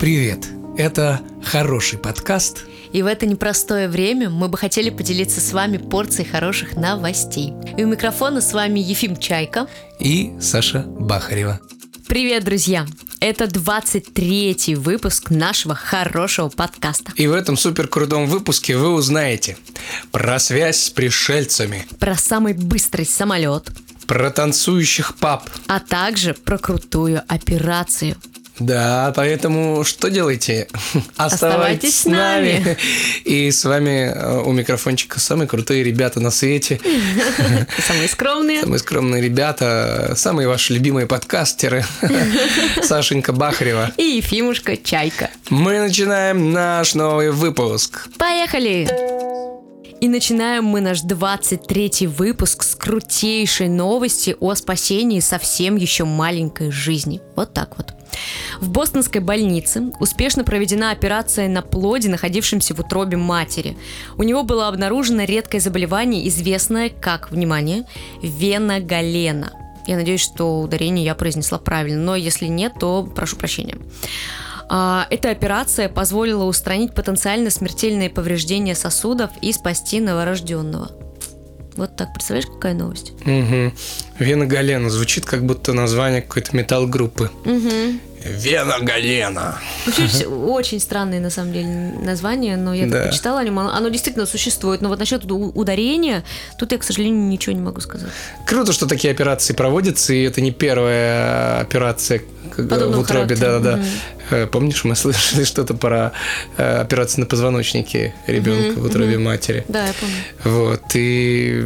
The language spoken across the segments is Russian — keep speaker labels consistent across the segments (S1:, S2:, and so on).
S1: Привет! Это хороший подкаст.
S2: И в это непростое время мы бы хотели поделиться с вами порцией хороших новостей. И у микрофона с вами Ефим Чайка
S1: и Саша Бахарева.
S2: Привет, друзья! Это 23-й выпуск нашего хорошего подкаста.
S1: И в этом супер крутом выпуске вы узнаете про связь с пришельцами,
S2: про самый быстрый самолет,
S1: про танцующих пап,
S2: а также про крутую операцию –
S1: да, поэтому что делайте? Оставайтесь, с нами. И с вами э, у микрофончика самые крутые ребята на свете.
S2: Самые скромные.
S1: Самые скромные ребята, самые ваши любимые подкастеры. Сашенька Бахарева.
S2: И Ефимушка Чайка.
S1: Мы начинаем наш новый выпуск.
S2: Поехали! И начинаем мы наш 23-й выпуск с крутейшей новости о спасении совсем еще маленькой жизни. Вот так вот. В бостонской больнице успешно проведена операция на плоде, находившемся в утробе матери. У него было обнаружено редкое заболевание, известное как, внимание, вена галена. Я надеюсь, что ударение я произнесла правильно, но если нет, то прошу прощения. А, эта операция позволила устранить потенциально смертельные повреждения сосудов и спасти новорожденного. Вот так, представляешь, какая новость?
S1: Угу. Вена Галена звучит как будто название какой-то металл-группы.
S2: Угу.
S1: Вена Галена.
S2: Вообще, очень странное, на самом деле, название, но я да. почитала о нем. Оно, оно действительно существует. Но вот насчет ударения, тут я, к сожалению, ничего не могу сказать.
S1: Круто, что такие операции проводятся, и это не первая операция Подобного в утробе. Да-да-да. Угу. Помнишь, мы слышали что-то про э, операцию на позвоночнике ребенка угу, в утробе угу. матери.
S2: Да, я помню.
S1: Вот. И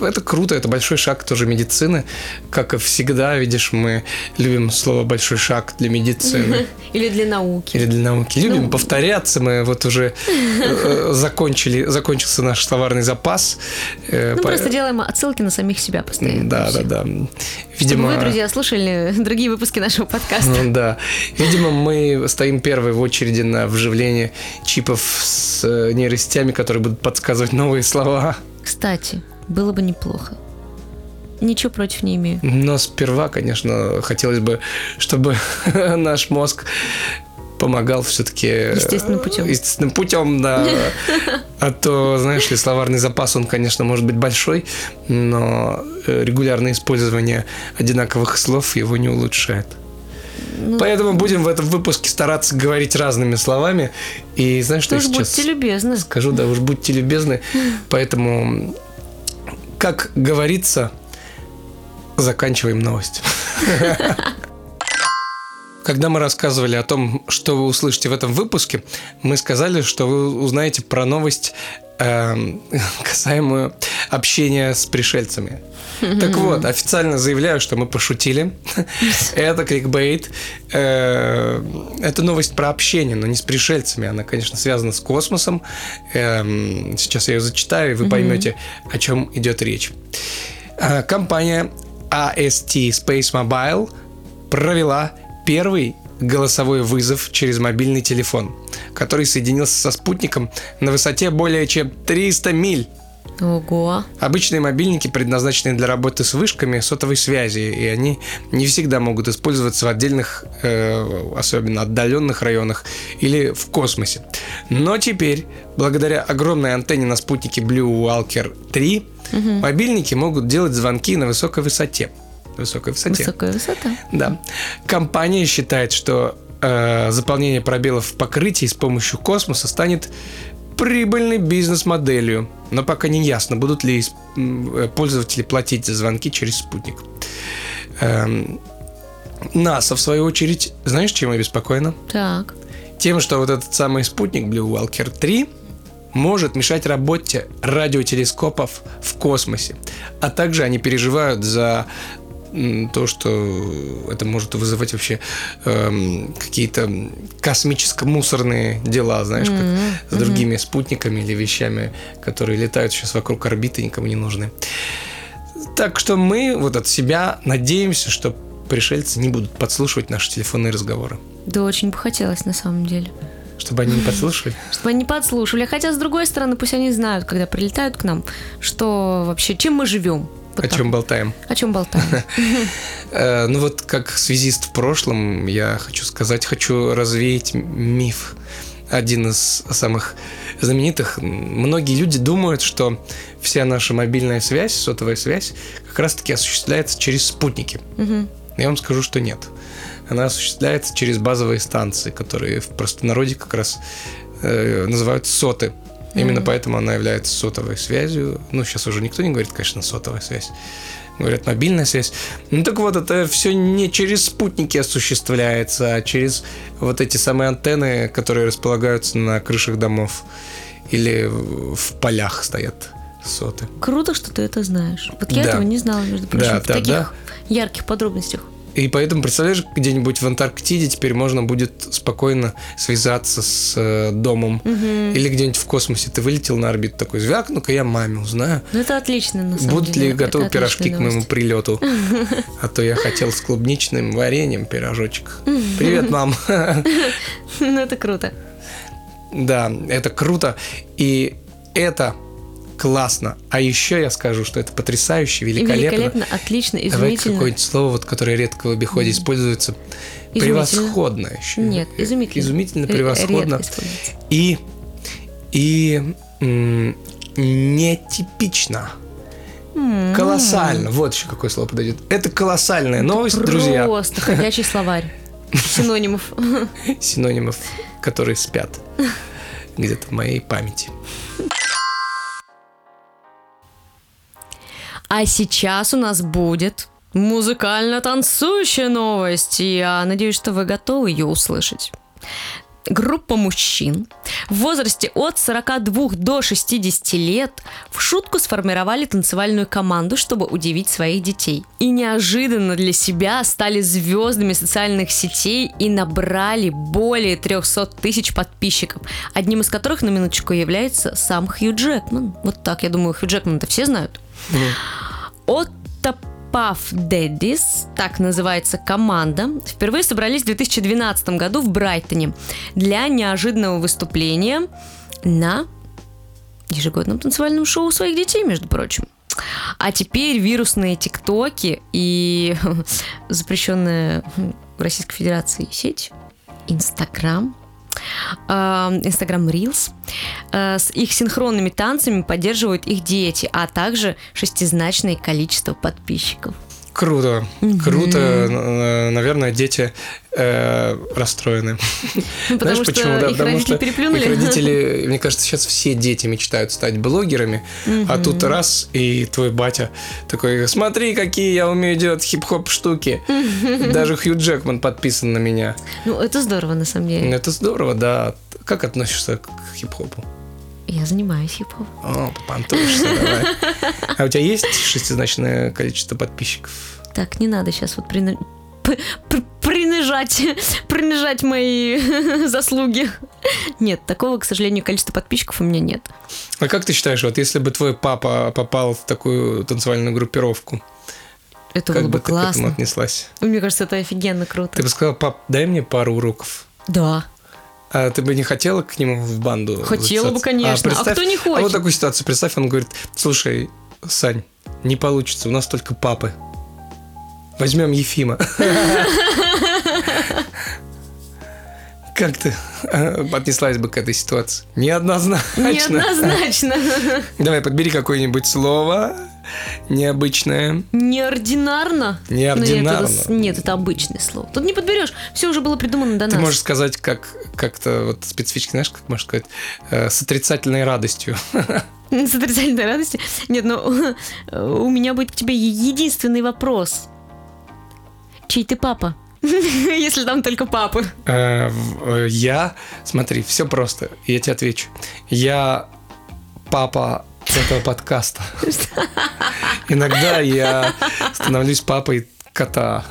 S1: это круто, это большой шаг тоже медицины. Как и всегда, видишь, мы любим слово большой шаг для медицины.
S2: Или для науки.
S1: Или для науки. Любим ну, повторяться. Мы вот уже э, закончили, закончился наш словарный запас.
S2: Ну, просто делаем отсылки на самих себя постоянно.
S1: Да, да, да.
S2: Видимо... Чтобы вы, друзья, слушали другие выпуски нашего подкаста.
S1: Ну, да. Видимо, мы стоим первой в очереди на вживление чипов с э, нейросетями, которые будут подсказывать новые слова.
S2: Кстати, было бы неплохо. Ничего против не имею.
S1: Но сперва, конечно, хотелось бы, чтобы наш мозг помогал все-таки...
S2: Естественным путем.
S1: Естественным путем, да. А то, знаешь ли, словарный запас, он, конечно, может быть большой, но э, регулярное использование одинаковых слов его не улучшает. Ну, Поэтому будем в этом выпуске стараться говорить разными словами. И знаешь, что я сейчас...
S2: будьте любезны.
S1: Скажу, да, уж будьте любезны. Поэтому, как говорится, заканчиваем новость. Когда мы рассказывали о том, что вы услышите в этом выпуске, мы сказали, что вы узнаете про новость, э, касаемую общения с пришельцами. Так вот, официально заявляю, что мы пошутили. Это кликбейт. Э, это новость про общение, но не с пришельцами. Она, конечно, связана с космосом. Эм, сейчас я ее зачитаю, и вы поймете, о чем идет речь. Э, компания AST Space Mobile провела первый голосовой вызов через мобильный телефон, который соединился со спутником на высоте более чем 300 миль.
S2: Ого.
S1: Обычные мобильники предназначены для работы с вышками сотовой связи, и они не всегда могут использоваться в отдельных, э, особенно отдаленных районах или в космосе. Но теперь, благодаря огромной антенне на спутнике Blue Walker 3, угу. мобильники могут делать звонки на высокой высоте. Высокой высоте.
S2: Высокая высота.
S1: Да. Компания считает, что э, заполнение пробелов в покрытии с помощью космоса станет прибыльной бизнес-моделью, но пока не ясно, будут ли э, пользователи платить за звонки через спутник. Эм, НАСА, в свою очередь, знаешь, чем обеспокоена?
S2: Так.
S1: Тем, что вот этот самый спутник Blue Walker 3 может мешать работе радиотелескопов в космосе. А также они переживают за то, что это может вызывать вообще эм, какие-то космическо-мусорные дела, знаешь, mm-hmm. как с другими mm-hmm. спутниками или вещами, которые летают сейчас вокруг орбиты, никому не нужны. Так что мы вот от себя надеемся, что пришельцы не будут подслушивать наши телефонные разговоры.
S2: Да, очень бы хотелось на самом деле.
S1: Чтобы они не подслушивали?
S2: Чтобы они не подслушивали. Хотя, с другой стороны, пусть они знают, когда прилетают к нам, что вообще, чем мы живем Вот
S1: О
S2: так.
S1: чем болтаем?
S2: О чем болтаем?
S1: Э, Ну вот как связист в прошлом, я хочу сказать, хочу развеять миф. Один из самых знаменитых. Многие люди думают, что вся наша мобильная связь, сотовая связь, как раз-таки осуществляется через спутники. Я вам скажу, что нет. Она осуществляется через базовые станции, которые в простонародье как раз э, называют соты. Именно
S2: Мгм.
S1: поэтому она является сотовой связью. Ну, сейчас уже никто не говорит, конечно, сотовая связь. Говорят, мобильная связь. Ну так вот, это все не через спутники осуществляется, а через вот эти самые антенны, которые располагаются на крышах домов или в в полях стоят соты.
S2: Круто, что ты это знаешь. Вот я
S1: Да.
S2: этого не знала, между прочим,
S1: Да,
S2: в
S1: да,
S2: таких
S1: да.
S2: ярких подробностях.
S1: И поэтому, представляешь, где-нибудь в Антарктиде теперь можно будет спокойно связаться с э, домом.
S2: Мгм.
S1: Или где-нибудь в космосе ты вылетел на орбиту такой, звякну-ка я маме узнаю.
S2: Ну, это отлично, на самом
S1: Будут
S2: деле.
S1: ли
S2: Это
S1: готовы
S2: отличная
S1: пирожки к моему прилету? А то я хотел с клубничным вареньем пирожочек. Привет, мам.
S2: Ну, это круто.
S1: Да, это круто. И это классно. А еще я скажу, что это потрясающе, великолепно.
S2: великолепно, отлично,
S1: Давай
S2: изумительно.
S1: какое-нибудь слово, вот, которое редко в обиходе используется.
S2: Изумительно.
S1: Превосходно еще.
S2: Нет, изумительно.
S1: Изумительно,
S2: Ре-
S1: превосходно. И, и нетипично.
S2: М.
S1: Колоссально. Вот еще какое слово подойдет. Это колоссальная новость, друзья.
S2: Просто ходячий словарь синонимов.
S1: Синонимов, которые спят где-то в моей памяти.
S2: А сейчас у нас будет музыкально-танцующая новость. Я надеюсь, что вы готовы ее услышать. Группа мужчин в возрасте от 42 до 60 лет в шутку сформировали танцевальную команду, чтобы удивить своих детей. И неожиданно для себя стали звездами социальных сетей и набрали более 300 тысяч подписчиков, одним из которых на минуточку является сам Хью Джекман. Вот так, я думаю, Хью Джекман-то все знают. Отто Puff так называется команда, впервые собрались в 2012 году в Брайтоне для неожиданного выступления на ежегодном танцевальном шоу своих детей, между прочим. А теперь вирусные тиктоки и запрещенная в Российской Федерации сеть Инстаграм, Инстаграм Reels. э, С их синхронными танцами поддерживают их дети, а также шестизначное количество подписчиков.
S1: Круто, круто. Наверное, дети э, расстроены.
S2: Ну, потому
S1: Знаешь
S2: что
S1: почему? Да,
S2: их
S1: потому
S2: родители
S1: что
S2: переплюнули.
S1: их родители, мне кажется, сейчас все дети мечтают стать блогерами, а тут раз и твой батя такой, смотри, какие я умею делать хип-хоп штуки. Даже Хью Джекман подписан на меня.
S2: Ну, это здорово, на самом деле.
S1: Это здорово, да. Как относишься к хип-хопу?
S2: Я занимаюсь хип-хопом.
S1: О, попантуешься, давай. А у тебя есть шестизначное количество подписчиков?
S2: Так, не надо сейчас вот прина- принижать, принижать мои заслуги. Нет, такого, к сожалению, количества подписчиков у меня нет.
S1: А как ты считаешь, вот если бы твой папа попал в такую танцевальную группировку,
S2: Это
S1: как
S2: было
S1: бы
S2: бы
S1: ты к этому
S2: классно.
S1: отнеслась?
S2: Мне кажется, это офигенно круто.
S1: Ты бы сказала, пап, дай мне пару уроков.
S2: Да.
S1: А ты бы не хотела к нему в банду?
S2: Хотела бы,
S1: записаться?
S2: конечно. А кто не
S1: А
S2: хочет?
S1: вот такую ситуацию представь, он говорит, слушай, Сань, не получится, у нас только папы. Возьмем Ефима. Как ты э, отнеслась бы к этой ситуации? Неоднозначно.
S2: Неоднозначно.
S1: Давай, подбери какое-нибудь слово необычное.
S2: Неординарно?
S1: Неординарно.
S2: Ну, нет, это, нет, это обычное слово. Тут не подберешь. Все уже было придумано до
S1: Ты
S2: нас.
S1: можешь сказать, как как-то вот специфически, знаешь, как можно сказать, э, с отрицательной радостью.
S2: С отрицательной радостью. Нет, ну у меня будет к тебе единственный вопрос. Чей ты папа? Если там только папы.
S1: Э, э, Я, смотри, все просто, я тебе отвечу. Я папа этого подкаста. Иногда я становлюсь папой кота,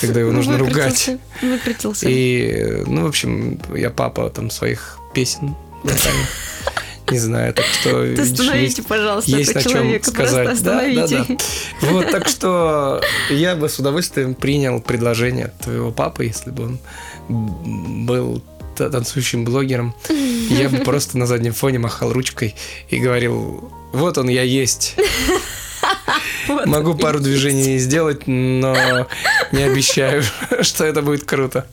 S1: когда его нужно ругать.
S2: Выкрутился.
S1: И, ну, в общем, я папа там своих песен. Не знаю, так что...
S2: Остановите, пожалуйста,
S1: есть на чем сказать.
S2: Просто
S1: Да, да,
S2: остановите.
S1: да. Вот, так что я бы с удовольствием принял предложение твоего папы, если бы он был та- танцующим блогером, я бы просто на заднем фоне махал ручкой и говорил, вот он, я есть. Могу пару движений сделать, но не обещаю, что это будет круто.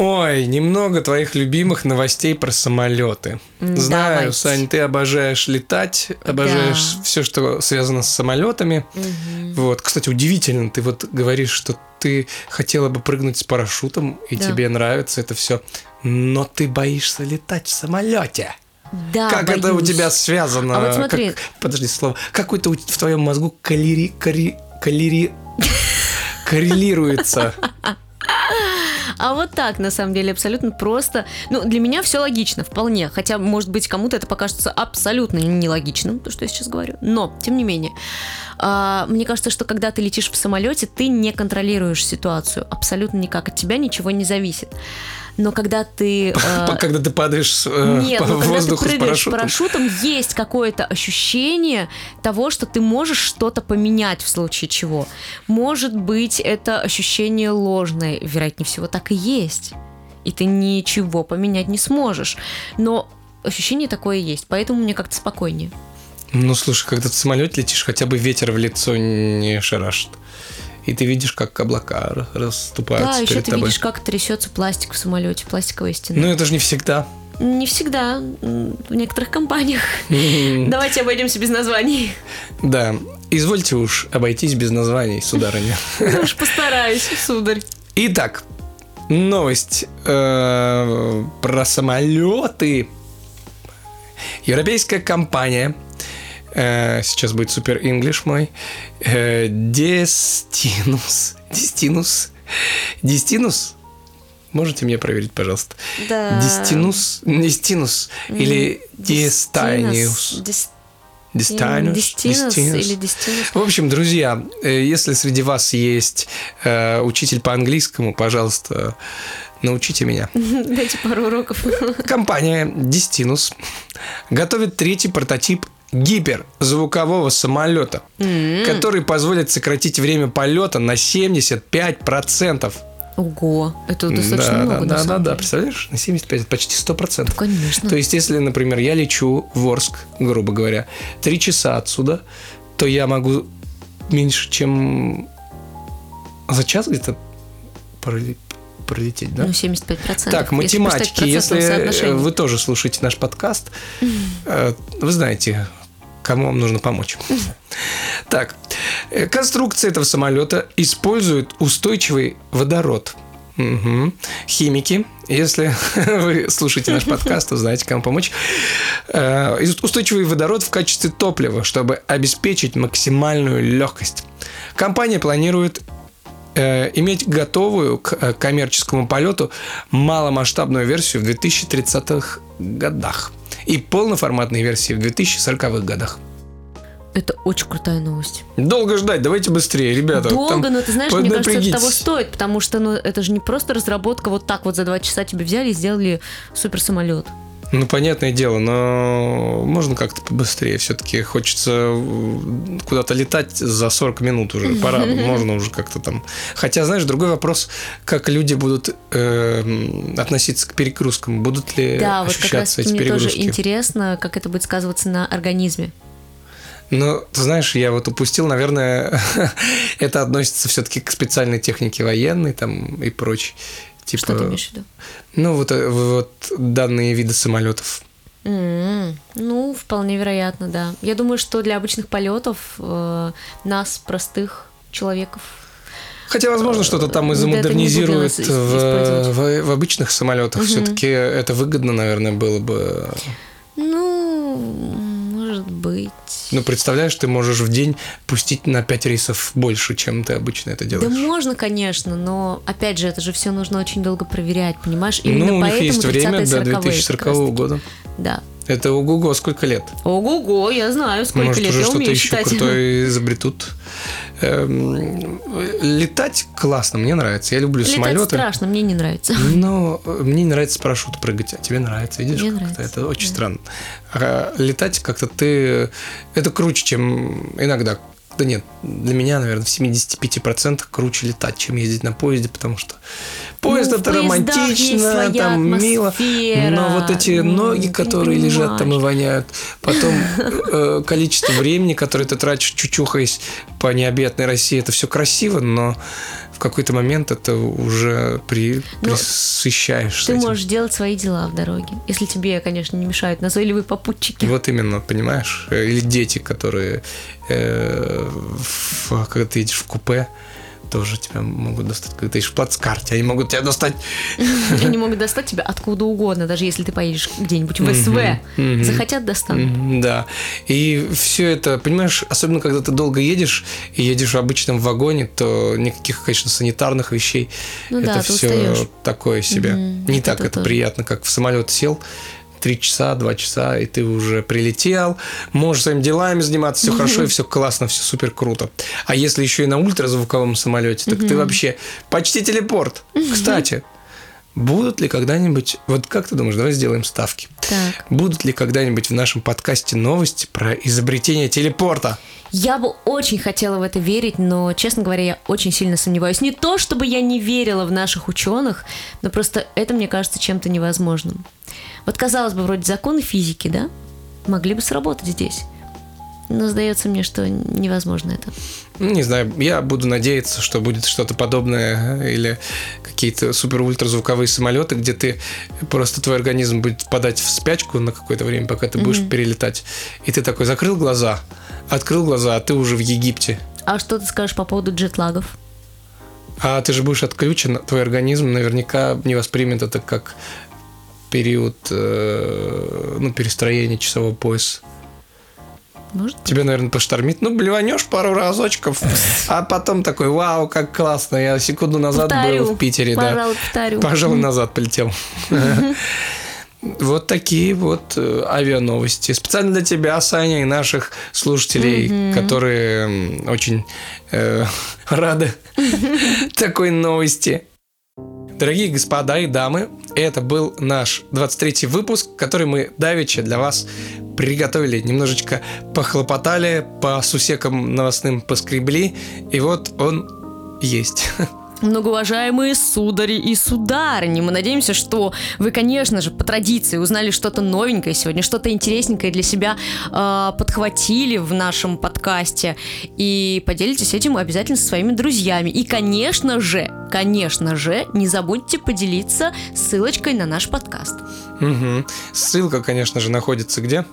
S1: Ой, немного твоих любимых новостей про самолеты. Знаю,
S2: давайте.
S1: Сань, ты обожаешь летать, обожаешь
S2: Да.
S1: все, что связано с самолетами.
S2: Мгм.
S1: Вот, кстати, удивительно, ты вот говоришь, что ты хотела бы прыгнуть с парашютом, и
S2: Да.
S1: тебе нравится это все, но ты боишься летать в самолете.
S2: Да,
S1: как это у
S2: боюсь.
S1: тебя связано?
S2: А вот смотри.
S1: Как- подожди слово. Какой-то в твоем мозгу калери, калери, калери, коррелируется.
S2: А вот так, на самом деле, абсолютно просто. Ну, для меня все логично, вполне. Хотя, может быть, кому-то это покажется абсолютно нелогичным, то, что я сейчас говорю. Но, тем не менее, а, мне кажется, что когда ты летишь в самолете, ты не контролируешь ситуацию. Абсолютно никак. От тебя ничего не зависит. Но когда ты... а,
S1: Когда ты падаешь э,
S2: Нет,
S1: по
S2: но когда ты
S1: воздуху с
S2: прыгаешь с
S1: парашютом.
S2: парашютом, есть какое-то ощущение того, что ты можешь что-то поменять в случае чего. Может быть, это ощущение ложное, вероятнее всего, так и есть. И ты ничего поменять не сможешь. Но ощущение такое есть, поэтому мне как-то спокойнее.
S1: Ну, слушай, когда ты в самолете летишь, хотя бы ветер в лицо не шарашит. И ты видишь, как облака ра- расступаются
S2: да, еще ты
S1: тобой.
S2: видишь, как трясется пластик в самолете, пластиковая стена.
S1: Ну, это же не всегда.
S2: Не всегда, в некоторых компаниях. Давайте обойдемся без названий.
S1: Да. Извольте уж обойтись без названий, сударыня.
S2: Я уж постараюсь, сударь.
S1: Итак, новость э, про самолеты. Европейская компания, э, сейчас будет супер инглиш мой, э, Destinus, Destinus, Destinus, можете мне проверить, пожалуйста?
S2: Да.
S1: Destinus, Destinus или Destinius?
S2: Дис-
S1: Destinus,
S2: Дестинус
S1: Destinus.
S2: или Дестинус.
S1: В общем, друзья, э, если среди вас есть э, учитель по английскому, пожалуйста, научите меня.
S2: Дайте пару уроков.
S1: Компания Destinus готовит третий прототип гиперзвукового самолета, который позволит сократить время полета на 75%.
S2: Ого, это достаточно
S1: да,
S2: много,
S1: да, да, да,
S2: деле.
S1: представляешь? На 75, это почти 100%.
S2: Конечно.
S1: То есть, если, например, я лечу в Орск, грубо говоря, три часа отсюда, то я могу меньше, чем за час где-то проле- пролететь, да?
S2: Ну, 75%.
S1: так, математики, если вы тоже слушаете наш подкаст, э, вы знаете, кому вам нужно помочь. Так, э, конструкция этого самолета использует устойчивый водород. Мгм. Химики, если вы слушаете наш подкаст, то знаете, кому помочь. Э, Устойчивый водород в качестве топлива, чтобы обеспечить максимальную легкость. Компания планирует э, иметь готовую к э, коммерческому полету маломасштабную версию в 2030-х годах и полноформатные версии в 2040-х годах.
S2: Это очень крутая новость.
S1: Долго ждать, давайте быстрее, ребята.
S2: Долго,
S1: там
S2: но ты знаешь, мне кажется, это того стоит, потому что ну, это же не просто разработка вот так вот за два часа тебе взяли и сделали суперсамолет.
S1: Ну, понятное дело, но можно как-то побыстрее. Все-таки хочется куда-то летать за 40 минут уже. Пора, можно уже как-то там. Хотя, знаешь, другой вопрос, как люди будут э, относиться к перегрузкам. Будут ли
S2: Да, вот как раз
S1: ощущаться эти
S2: мне тоже
S1: перегрузки?
S2: интересно, как это будет сказываться на организме.
S1: Ну, ты знаешь, я вот упустил, наверное, это относится все-таки к специальной технике военной там и прочей. Типа,
S2: Что ты имеешь в виду?
S1: ну, вот, э, вот данные виды самолетов.
S2: М, Ну, вполне вероятно, да. Я думаю, что для обычных полетов э, нас, простых человеков,
S1: Хотя, возможно, что-то там и
S2: это не
S1: замодернизируют в, в, в обычных самолетах. Все-таки это выгодно, наверное, было бы.
S2: Ну, быть.
S1: Ну, представляешь, ты можешь в день пустить на 5 рейсов больше, чем ты обычно это
S2: Да
S1: делаешь.
S2: можно, конечно, но опять же, это же все нужно очень долго проверять, понимаешь?
S1: ну,
S2: Именно
S1: у них есть время
S2: 30-е,
S1: до
S2: 40-е
S1: 2040
S2: как раз-таки.
S1: года.
S2: Да.
S1: Это ого-го, сколько лет?
S2: Ого-го, я знаю, сколько
S1: Может,
S2: лет,
S1: уже
S2: я
S1: что-то
S2: умею
S1: еще
S2: считать.
S1: крутое изобретут. Эм, Летать классно, мне нравится. Я люблю
S2: Летать
S1: самолеты.
S2: страшно, мне не нравится.
S1: Но э, мне не нравится с парашюта прыгать, а тебе нравится, видишь?
S2: Мне
S1: как-то
S2: нравится,
S1: Это очень
S2: да.
S1: странно. А летать как-то ты... Это круче, чем иногда да нет, для меня, наверное, в 75% круче летать, чем ездить на поезде, потому что поезд
S2: Ну,
S1: это романтично, там мило, но вот эти ноги, которые лежат там и воняют, потом э, количество времени, которое ты тратишь, чучухаясь по необъятной России, это все красиво, но в какой-то момент это уже при,
S2: Ну,
S1: присыщаешь
S2: Ты
S1: этим.
S2: можешь делать свои дела в дороге. Если тебе, конечно, не мешают назойливые попутчики.
S1: Вот именно, понимаешь? Э, Или дети, которые, э, в- когда ты едешь в купе, тоже тебя могут достать. Когда ты в плацкарте, они могут тебя достать.
S2: Они могут достать тебя откуда угодно, даже если ты поедешь где-нибудь в СВ. Захотят достанут.
S1: Да. И все это, понимаешь, особенно когда ты долго едешь и едешь в обычном вагоне, то никаких, конечно, санитарных вещей.
S2: Ну
S1: это
S2: да,
S1: все такое себе. Не так
S2: это
S1: приятно, как в самолет сел. Три часа, два часа, и ты уже прилетел, можешь своими делами заниматься, все хорошо, и все классно, все супер круто. А если еще и на ультразвуковом самолете, так ты вообще почти телепорт. Кстати, будут ли когда-нибудь, вот как ты думаешь, давай сделаем ставки.
S2: Так.
S1: Будут ли когда-нибудь в нашем подкасте новости про изобретение телепорта?
S2: Я бы очень хотела в это верить, но, честно говоря, я очень сильно сомневаюсь. Не то, чтобы я не верила в наших ученых, но просто это мне кажется чем-то невозможным. Вот казалось бы, вроде законы физики, да, могли бы сработать здесь. Но сдается мне, что невозможно это.
S1: Не знаю, я буду надеяться, что будет что-то подобное или какие-то супер-ультразвуковые самолеты, где ты просто твой организм будет впадать в спячку на какое-то время, пока ты будешь перелетать. И ты такой закрыл глаза, открыл глаза, а ты уже в Египте.
S2: А что ты скажешь по поводу джетлагов?
S1: А ты же будешь отключен, твой организм наверняка не воспримет это как период э, ну, перестроения часового пояса.
S2: Может?
S1: Тебя, наверное, поштормит. Ну, блеванешь пару разочков, а потом такой, вау, как классно. Я секунду назад
S2: Повторю.
S1: был в Питере, да.
S2: Пожалуй, повторю.
S1: Пожалуй, назад полетел. Вот такие вот э, авиановости. Специально для тебя, Саня, и наших слушателей, которые м, очень э, рады такой новости. Дорогие господа и дамы, это был наш 23-й выпуск, который мы давеча для вас приготовили. Немножечко похлопотали, по сусекам новостным поскребли, и вот он есть.
S2: Многоуважаемые судари и сударыни, мы надеемся, что вы, конечно же, по традиции узнали что-то новенькое сегодня, что-то интересненькое для себя э, подхватили в нашем подкасте и поделитесь этим обязательно со своими друзьями. И, конечно же, конечно же, не забудьте поделиться ссылочкой на наш подкаст.
S1: Мгм. Ссылка, конечно же, находится где?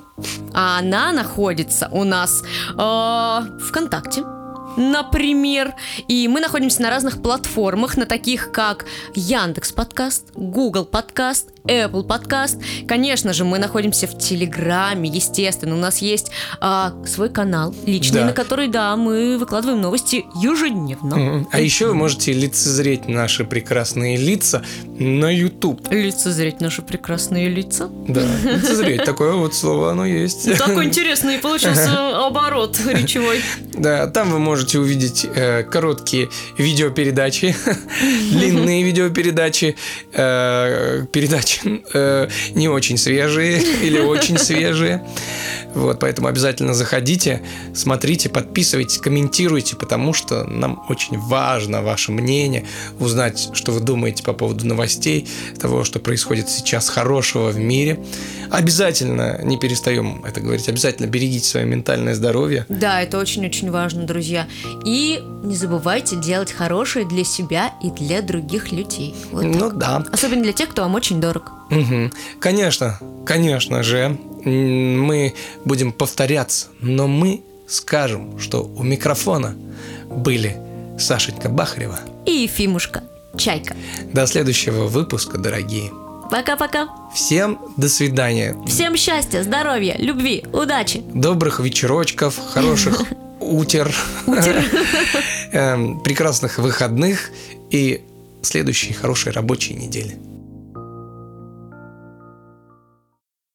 S2: А она находится у нас э, ВКонтакте. Например, и мы находимся на разных платформах, на таких как Яндекс Подкаст, Google Подкаст, Apple Подкаст. Конечно же, мы находимся в Телеграме, естественно. У нас есть а, свой канал личный,
S1: Да.
S2: на который, да, мы выкладываем новости ежедневно.
S1: Мгм. А еще вы можете лицезреть наши прекрасные лица на YouTube.
S2: Лицезреть наши прекрасные лица.
S1: Да, лицезреть. Такое вот слово оно есть.
S2: Такой интересный получился оборот речевой.
S1: Да, там вы можете увидеть э, короткие видеопередачи, длинные видеопередачи, э, передачи э, не очень свежие или очень свежие. Вот, поэтому обязательно заходите, смотрите, подписывайтесь, комментируйте, потому что нам очень важно ваше мнение, узнать, что вы думаете по поводу новостей, того, что происходит сейчас хорошего в мире. Обязательно, не перестаем это говорить, обязательно берегите свое ментальное здоровье.
S2: Да, это очень-очень важно, друзья. И не забывайте делать хорошее для себя и для других людей. Вот
S1: Ну
S2: так.
S1: да.
S2: Особенно для тех, кто вам очень дорог.
S1: Мгм. Конечно, конечно же, мы будем повторяться, но мы скажем, что у микрофона были Сашенька Бахарева.
S2: И Ефимушка, чайка.
S1: До следующего выпуска, дорогие.
S2: Пока-пока.
S1: Всем до свидания.
S2: Всем счастья, здоровья, любви, удачи.
S1: Добрых вечерочков, хороших утер, эм, прекрасных выходных и следующей хорошей рабочей недели.